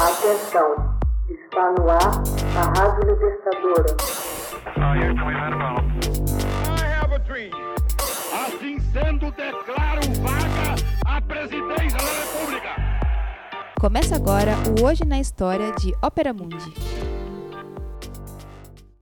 Atenção, está no ar a Rádio Libertadora. Assim sendo, declaro vaga a presidência da República. Começa agora o Hoje na História de Ópera Mundi.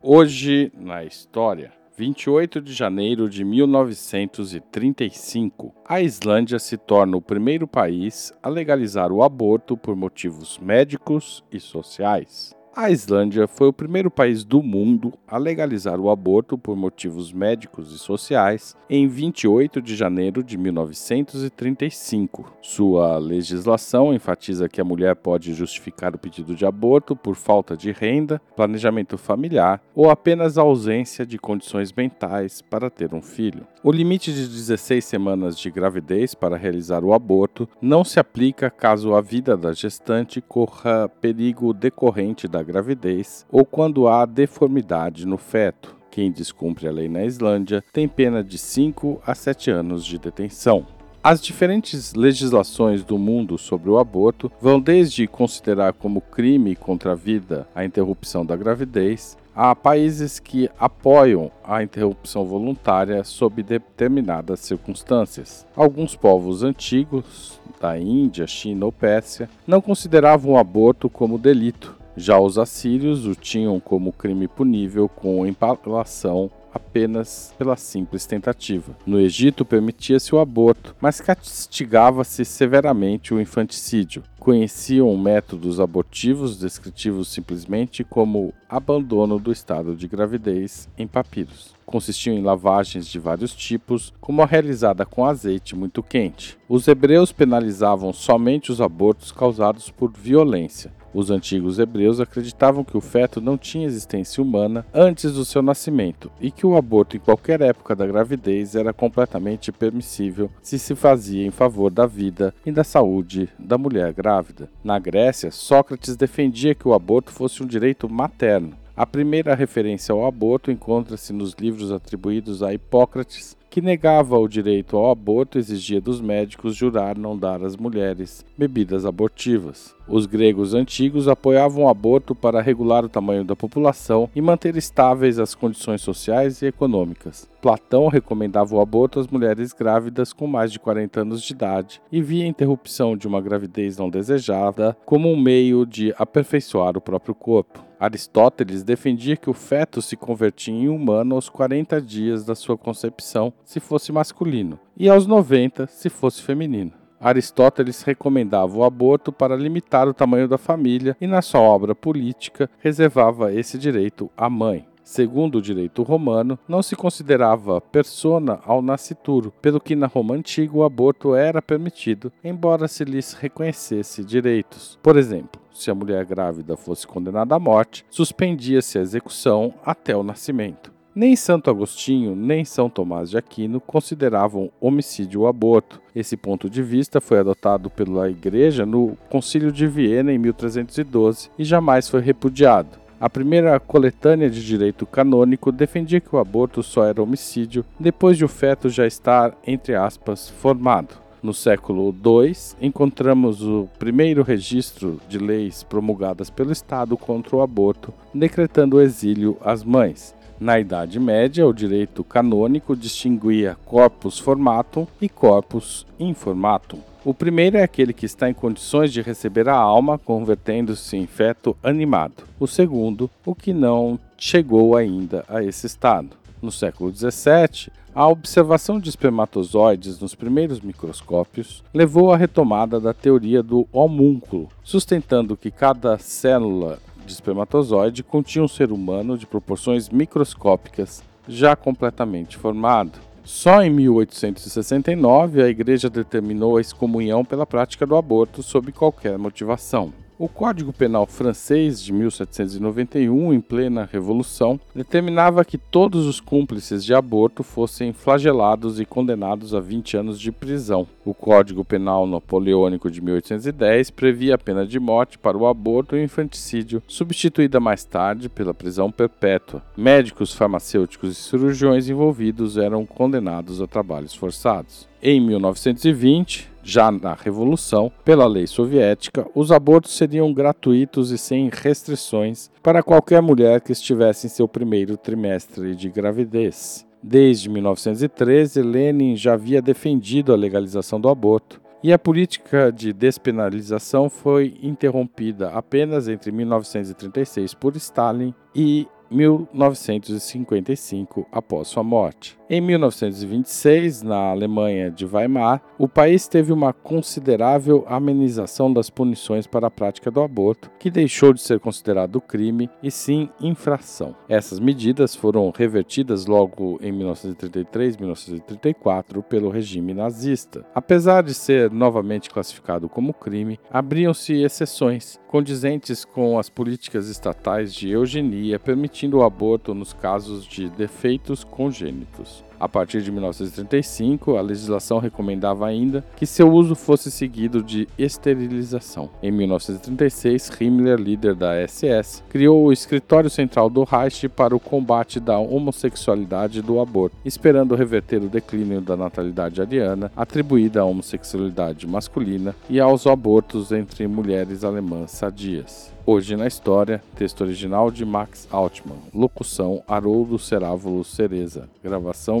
Hoje na História. 28 de janeiro de 1935, a Islândia se torna o primeiro país a legalizar o aborto por motivos médicos e sociais. A Islândia foi o primeiro país do mundo a legalizar o aborto por motivos médicos e sociais em 28 de janeiro de 1935. Sua legislação enfatiza que a mulher pode justificar o pedido de aborto por falta de renda, planejamento familiar ou apenas ausência de condições mentais para ter um filho. O limite de 16 semanas de gravidez para realizar o aborto não se aplica caso a vida da gestante corra perigo decorrente da gravidez ou quando há deformidade no feto. Quem descumpre a lei na Islândia tem pena de 5 a 7 anos de detenção. As diferentes legislações do mundo sobre o aborto vão desde considerar como crime contra a vida a interrupção da gravidez, a países que apoiam a interrupção voluntária sob determinadas circunstâncias. Alguns povos antigos, da Índia, China ou Pérsia, não consideravam o aborto como delito, já os assírios o tinham como crime punível com empalação apenas pela simples tentativa. No Egito permitia-se o aborto, mas castigava-se severamente o infanticídio. Conheciam métodos abortivos descritivos simplesmente como abandono do estado de gravidez em papiros. Consistiam em lavagens de vários tipos, como a realizada com azeite muito quente. Os hebreus penalizavam somente os abortos causados por violência. Os antigos hebreus acreditavam que o feto não tinha existência humana antes do seu nascimento e que o aborto em qualquer época da gravidez era completamente permissível se se fazia em favor da vida e da saúde da mulher grávida. Na Grécia, Sócrates defendia que o aborto fosse um direito materno. A primeira referência ao aborto encontra-se nos livros atribuídos a Hipócrates, que negava o direito ao aborto exigia dos médicos jurar não dar às mulheres bebidas abortivas. Os gregos antigos apoiavam o aborto para regular o tamanho da população e manter estáveis as condições sociais e econômicas. Platão recomendava o aborto às mulheres grávidas com mais de 40 anos de idade e via a interrupção de uma gravidez não desejada como um meio de aperfeiçoar o próprio corpo. Aristóteles defendia que o feto se convertia em humano aos 40 dias da sua concepção, se fosse masculino, e aos 90, se fosse feminino. Aristóteles recomendava o aborto para limitar o tamanho da família e, na sua obra política, reservava esse direito à mãe. Segundo o direito romano, não se considerava persona ao nascituro, pelo que na Roma antiga o aborto era permitido, embora se lhes reconhecesse direitos. Por exemplo, se a mulher grávida fosse condenada à morte, suspendia-se a execução até o nascimento. Nem Santo Agostinho, nem São Tomás de Aquino consideravam homicídio o aborto. Esse ponto de vista foi adotado pela Igreja no Concílio de Viena em 1312 e jamais foi repudiado. A primeira coletânea de direito canônico defendia que o aborto só era homicídio depois de o feto já estar, entre aspas, formado. No século II, encontramos o primeiro registro de leis promulgadas pelo Estado contra o aborto, decretando o exílio às mães. Na Idade Média, o direito canônico distinguia corpus formatum e corpus informatum. O primeiro é aquele que está em condições de receber a alma, convertendo-se em feto animado. O segundo, o que não chegou ainda a esse estado. No século XVII, a observação de espermatozoides nos primeiros microscópios levou à retomada da teoria do homúnculo, sustentando que cada célula de espermatozoide continha um ser humano de proporções microscópicas já completamente formado. Só em 1869 a Igreja determinou a excomunhão pela prática do aborto sob qualquer motivação. O Código Penal francês de 1791, em plena Revolução, determinava que todos os cúmplices de aborto fossem flagelados e condenados a 20 anos de prisão. O Código Penal Napoleônico de 1810 previa a pena de morte para o aborto e o infanticídio, substituída mais tarde pela prisão perpétua. Médicos, farmacêuticos e cirurgiões envolvidos eram condenados a trabalhos forçados. Em 1920, Já na Revolução, pela lei soviética, os abortos seriam gratuitos e sem restrições para qualquer mulher que estivesse em seu primeiro trimestre de gravidez. Desde 1913, Lenin já havia defendido a legalização do aborto, e a política de despenalização foi interrompida apenas entre 1936 por Stalin e 1955, após sua morte. Em 1926, na Alemanha de Weimar, o país teve uma considerável amenização das punições para a prática do aborto, que deixou de ser considerado crime e sim infração. Essas medidas foram revertidas logo em 1933 e 1934 pelo regime nazista. Apesar de ser novamente classificado como crime, abriam-se exceções condizentes com as políticas estatais de eugenia permitindo o aborto nos casos de defeitos congênitos. A partir de 1935, a legislação recomendava ainda que seu uso fosse seguido de esterilização. Em 1936, Himmler, líder da SS, criou o Escritório Central do Reich para o combate da homossexualidade e do aborto, esperando reverter o declínio da natalidade ariana atribuída à homossexualidade masculina e aos abortos entre mulheres alemãs sadias. Hoje na História, texto original de Max Altman, locução Haroldo Cerávulo Cereza, gravação